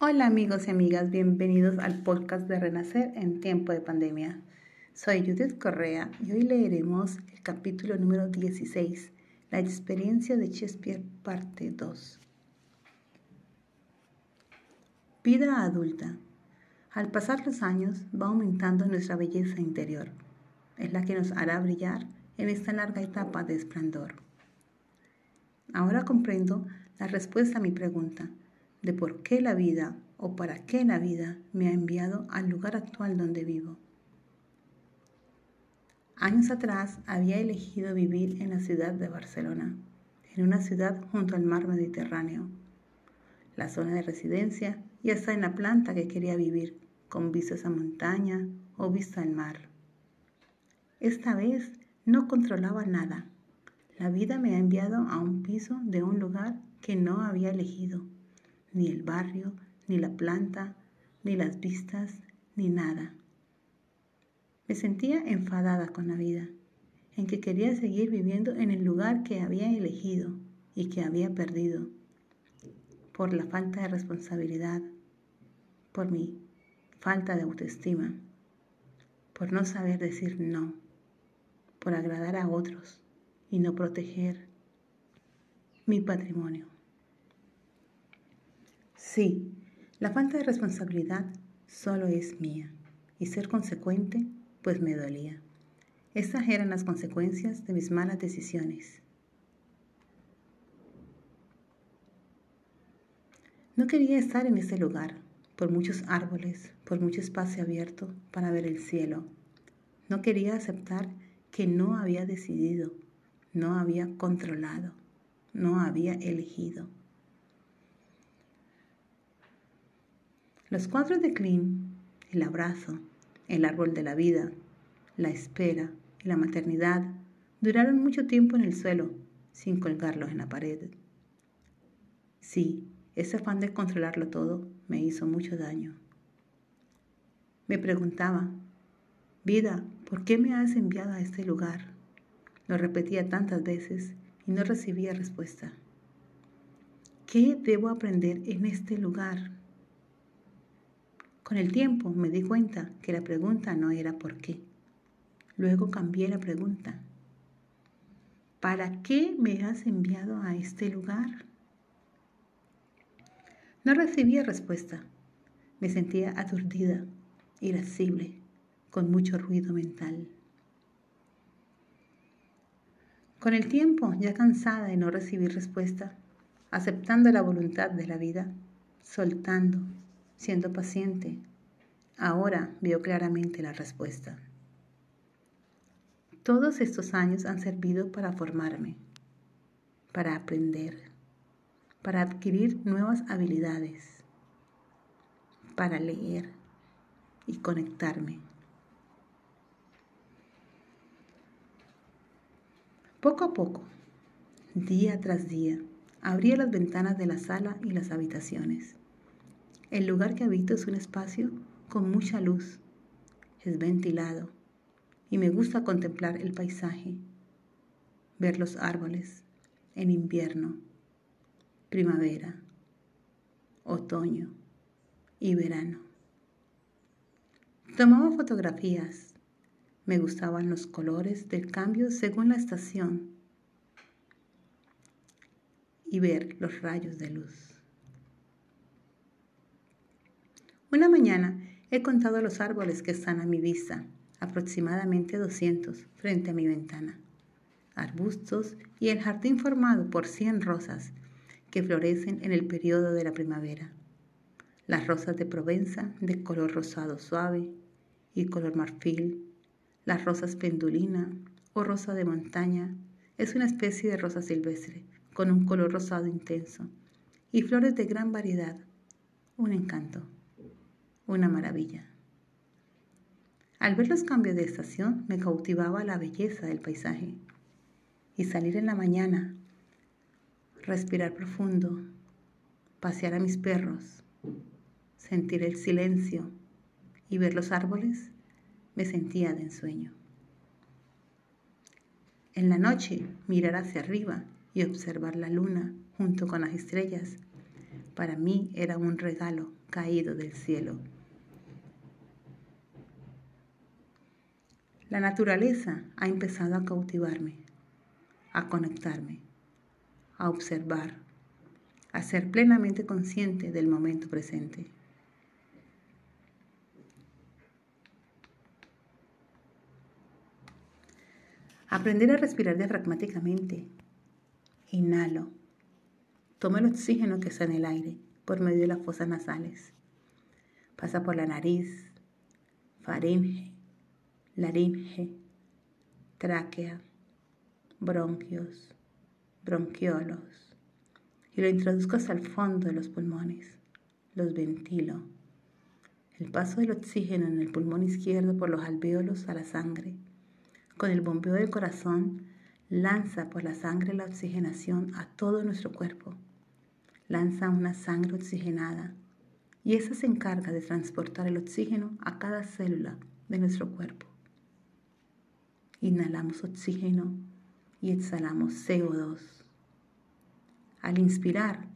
Hola amigos y amigas, bienvenidos al podcast de Renacer en tiempo de pandemia. Soy Judith Correa y hoy leeremos el capítulo número 16, La experiencia de Shakespeare, parte 2. Vida adulta. Al pasar los años va aumentando nuestra belleza interior. Es la que nos hará brillar en esta larga etapa de esplendor. Ahora comprendo la respuesta a mi pregunta de por qué la vida o para qué la vida me ha enviado al lugar actual donde vivo. Años atrás había elegido vivir en la ciudad de Barcelona, en una ciudad junto al mar Mediterráneo, la zona de residencia y hasta en la planta que quería vivir, con vistas a montaña o vista al mar. Esta vez no controlaba nada. La vida me ha enviado a un piso de un lugar que no había elegido ni el barrio, ni la planta, ni las vistas, ni nada. Me sentía enfadada con la vida, en que quería seguir viviendo en el lugar que había elegido y que había perdido, por la falta de responsabilidad, por mi falta de autoestima, por no saber decir no, por agradar a otros y no proteger mi patrimonio. Sí, la falta de responsabilidad solo es mía y ser consecuente pues me dolía. Estas eran las consecuencias de mis malas decisiones. No quería estar en ese lugar, por muchos árboles, por mucho espacio abierto para ver el cielo. No quería aceptar que no había decidido, no había controlado, no había elegido. Los cuadros de Klein, el abrazo, el árbol de la vida, la espera y la maternidad duraron mucho tiempo en el suelo sin colgarlos en la pared. Sí, ese afán de controlarlo todo me hizo mucho daño. Me preguntaba, vida, ¿por qué me has enviado a este lugar? Lo repetía tantas veces y no recibía respuesta. ¿Qué debo aprender en este lugar? Con el tiempo me di cuenta que la pregunta no era por qué. Luego cambié la pregunta. ¿Para qué me has enviado a este lugar? No recibía respuesta. Me sentía aturdida, irascible, con mucho ruido mental. Con el tiempo, ya cansada de no recibir respuesta, aceptando la voluntad de la vida, soltando, siendo paciente, ahora veo claramente la respuesta. Todos estos años han servido para formarme, para aprender, para adquirir nuevas habilidades, para leer y conectarme. Poco a poco, día tras día, abría las ventanas de la sala y las habitaciones el lugar que habito es un espacio con mucha luz, es ventilado y me gusta contemplar el paisaje, ver los árboles en invierno, primavera, otoño y verano. Tomaba fotografías, me gustaban los colores del cambio según la estación y ver los rayos de luz. Una mañana he contado los árboles que están a mi vista, aproximadamente 200, frente a mi ventana. Arbustos y el jardín formado por 100 rosas que florecen en el periodo de la primavera. Las rosas de Provenza de color rosado suave y color marfil, las rosas pendulina o rosa de montaña, es una especie de rosa silvestre con un color rosado intenso y flores de gran variedad, un encanto una maravilla. Al ver los cambios de estación me cautivaba la belleza del paisaje y salir en la mañana, respirar profundo, pasear a mis perros, sentir el silencio y ver los árboles, me sentía de ensueño. En la noche mirar hacia arriba y observar la luna junto con las estrellas Para mí era un regalo caído del cielo. La naturaleza ha empezado a cautivarme, a conectarme, a observar, a ser plenamente consciente del momento presente. Aprender a respirar diafragmáticamente. Inhalo. Tomo el oxígeno que está en el aire por medio de las fosas nasales. Pasa por la nariz, faringe, laringe, tráquea, bronquios, bronquiolos y lo introduzco hasta el fondo de los pulmones. Los ventilo. El paso del oxígeno en el pulmón izquierdo por los alvéolos a la sangre con el bombeo del corazón, lanza por la sangre la oxigenación a todo nuestro cuerpo. Lanza una sangre oxigenada y esa se encarga de transportar el oxígeno a cada célula de nuestro cuerpo. Inhalamos oxígeno y exhalamos CO2. Al inspirar,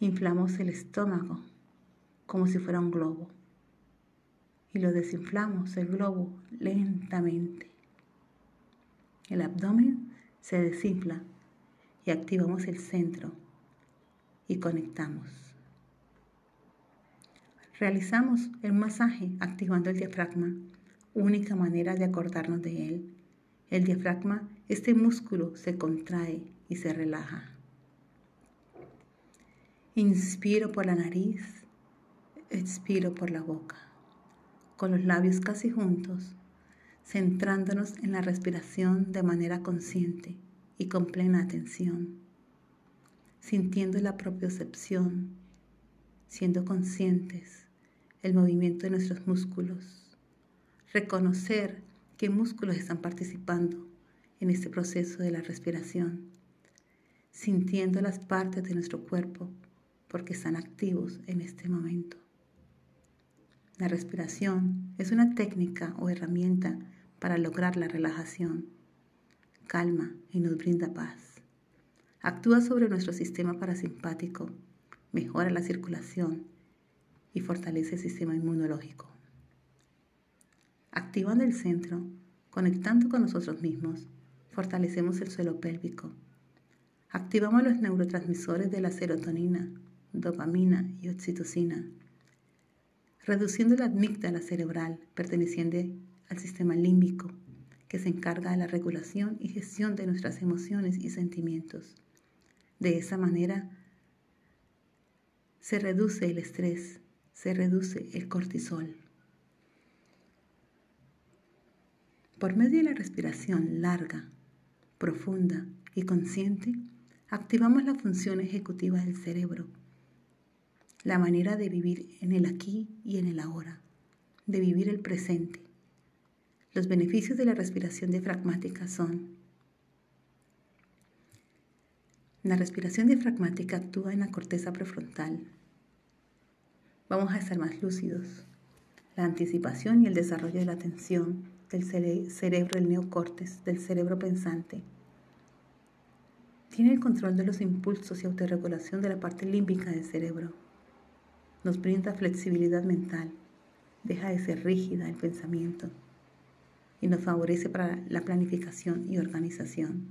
inflamos el estómago como si fuera un globo y lo desinflamos el globo lentamente. El abdomen se desinfla y activamos el centro y conectamos. Realizamos el masaje activando el diafragma, única manera de acordarnos de él. El diafragma, este músculo se contrae y se relaja. Inspiro por la nariz, expiro por la boca, con los labios casi juntos centrándonos en la respiración de manera consciente y con plena atención, sintiendo la propiocepción, siendo conscientes el movimiento de nuestros músculos, reconocer qué músculos están participando en este proceso de la respiración, sintiendo las partes de nuestro cuerpo porque están activos en este momento. La respiración es una técnica o herramienta para lograr la relajación, calma y nos brinda paz. Actúa sobre nuestro sistema parasimpático, mejora la circulación y fortalece el sistema inmunológico. Activando el centro, conectando con nosotros mismos, fortalecemos el suelo pélvico. Activamos los neurotransmisores de la serotonina, dopamina y oxitocina, reduciendo la amígdala cerebral perteneciente al sistema límbico, que se encarga de la regulación y gestión de nuestras emociones y sentimientos. De esa manera se reduce el estrés, se reduce el cortisol. Por medio de la respiración larga, profunda y consciente, activamos la función ejecutiva del cerebro, la manera de vivir en el aquí y en el ahora, de vivir el presente, los beneficios de la respiración diafragmática son la respiración diafragmática actúa en la corteza prefrontal. Vamos a estar más lúcidos. La anticipación y el desarrollo de la atención del cerebro, el neocortes, del cerebro pensante. Tiene el control de los impulsos y autorregulación de la parte límbica del cerebro. Nos brinda flexibilidad mental. Deja de ser rígida el pensamiento y nos favorece para la planificación y organización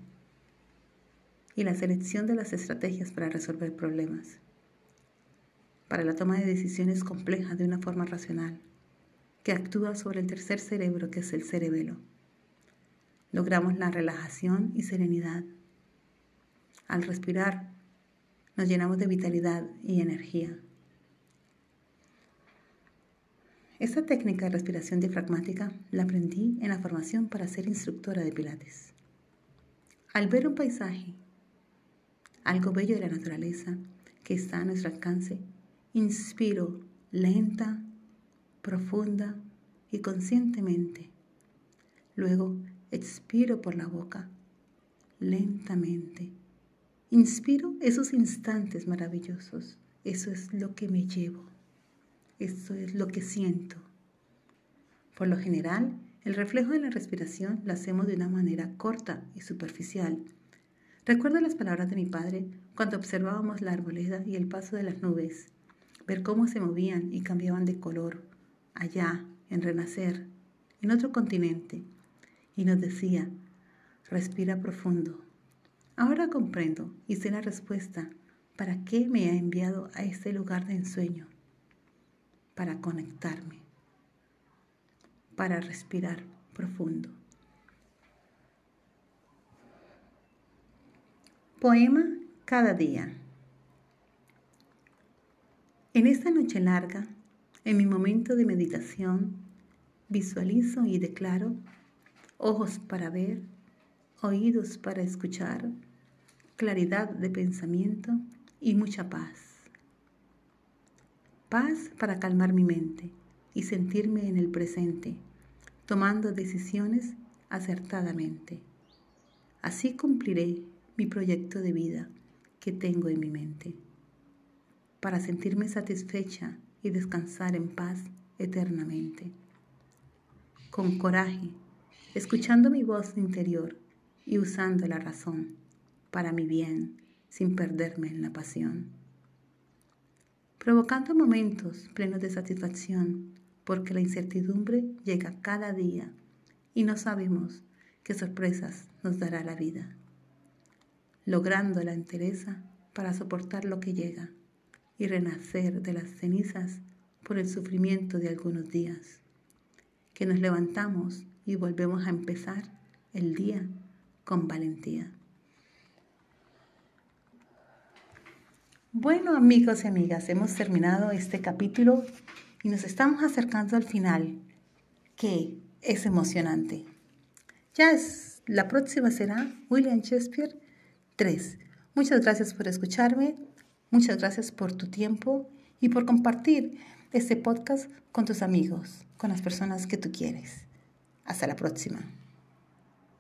y la selección de las estrategias para resolver problemas, para la toma de decisiones complejas de una forma racional, que actúa sobre el tercer cerebro que es el cerebelo. Logramos la relajación y serenidad. Al respirar, nos llenamos de vitalidad y energía. Esta técnica de respiración diafragmática la aprendí en la formación para ser instructora de Pilates. Al ver un paisaje, algo bello de la naturaleza que está a nuestro alcance, inspiro lenta, profunda y conscientemente. Luego expiro por la boca, lentamente. Inspiro esos instantes maravillosos. Eso es lo que me llevo. Eso es lo que siento. Por lo general, el reflejo de la respiración lo hacemos de una manera corta y superficial, Recuerdo las palabras de mi padre cuando observábamos la arboleda y el paso de las nubes, ver cómo se movían y cambiaban de color, allá, en Renacer, en otro continente, y nos decía, respira profundo. Ahora comprendo y sé la respuesta para qué me ha enviado a este lugar de ensueño, para conectarme, para respirar profundo. Poema cada día. En esta noche larga, en mi momento de meditación, visualizo y declaro ojos para ver, oídos para escuchar, claridad de pensamiento y mucha paz. Paz para calmar mi mente y sentirme en el presente, tomando decisiones acertadamente. Así cumpliré mi proyecto de vida que tengo en mi mente, para sentirme satisfecha y descansar en paz eternamente. Con coraje, escuchando mi voz interior y usando la razón para mi bien sin perderme en la pasión. Provocando momentos plenos de satisfacción porque la incertidumbre llega cada día y no sabemos qué sorpresas nos dará la vida logrando la entereza para soportar lo que llega y renacer de las cenizas por el sufrimiento de algunos días, que nos levantamos y volvemos a empezar el día con valentía. Bueno amigos y amigas, hemos terminado este capítulo y nos estamos acercando al final, que es emocionante. Ya es, la próxima será William Shakespeare 3. Muchas gracias por escucharme, muchas gracias por tu tiempo y por compartir este podcast con tus amigos, con las personas que tú quieres. Hasta la próxima.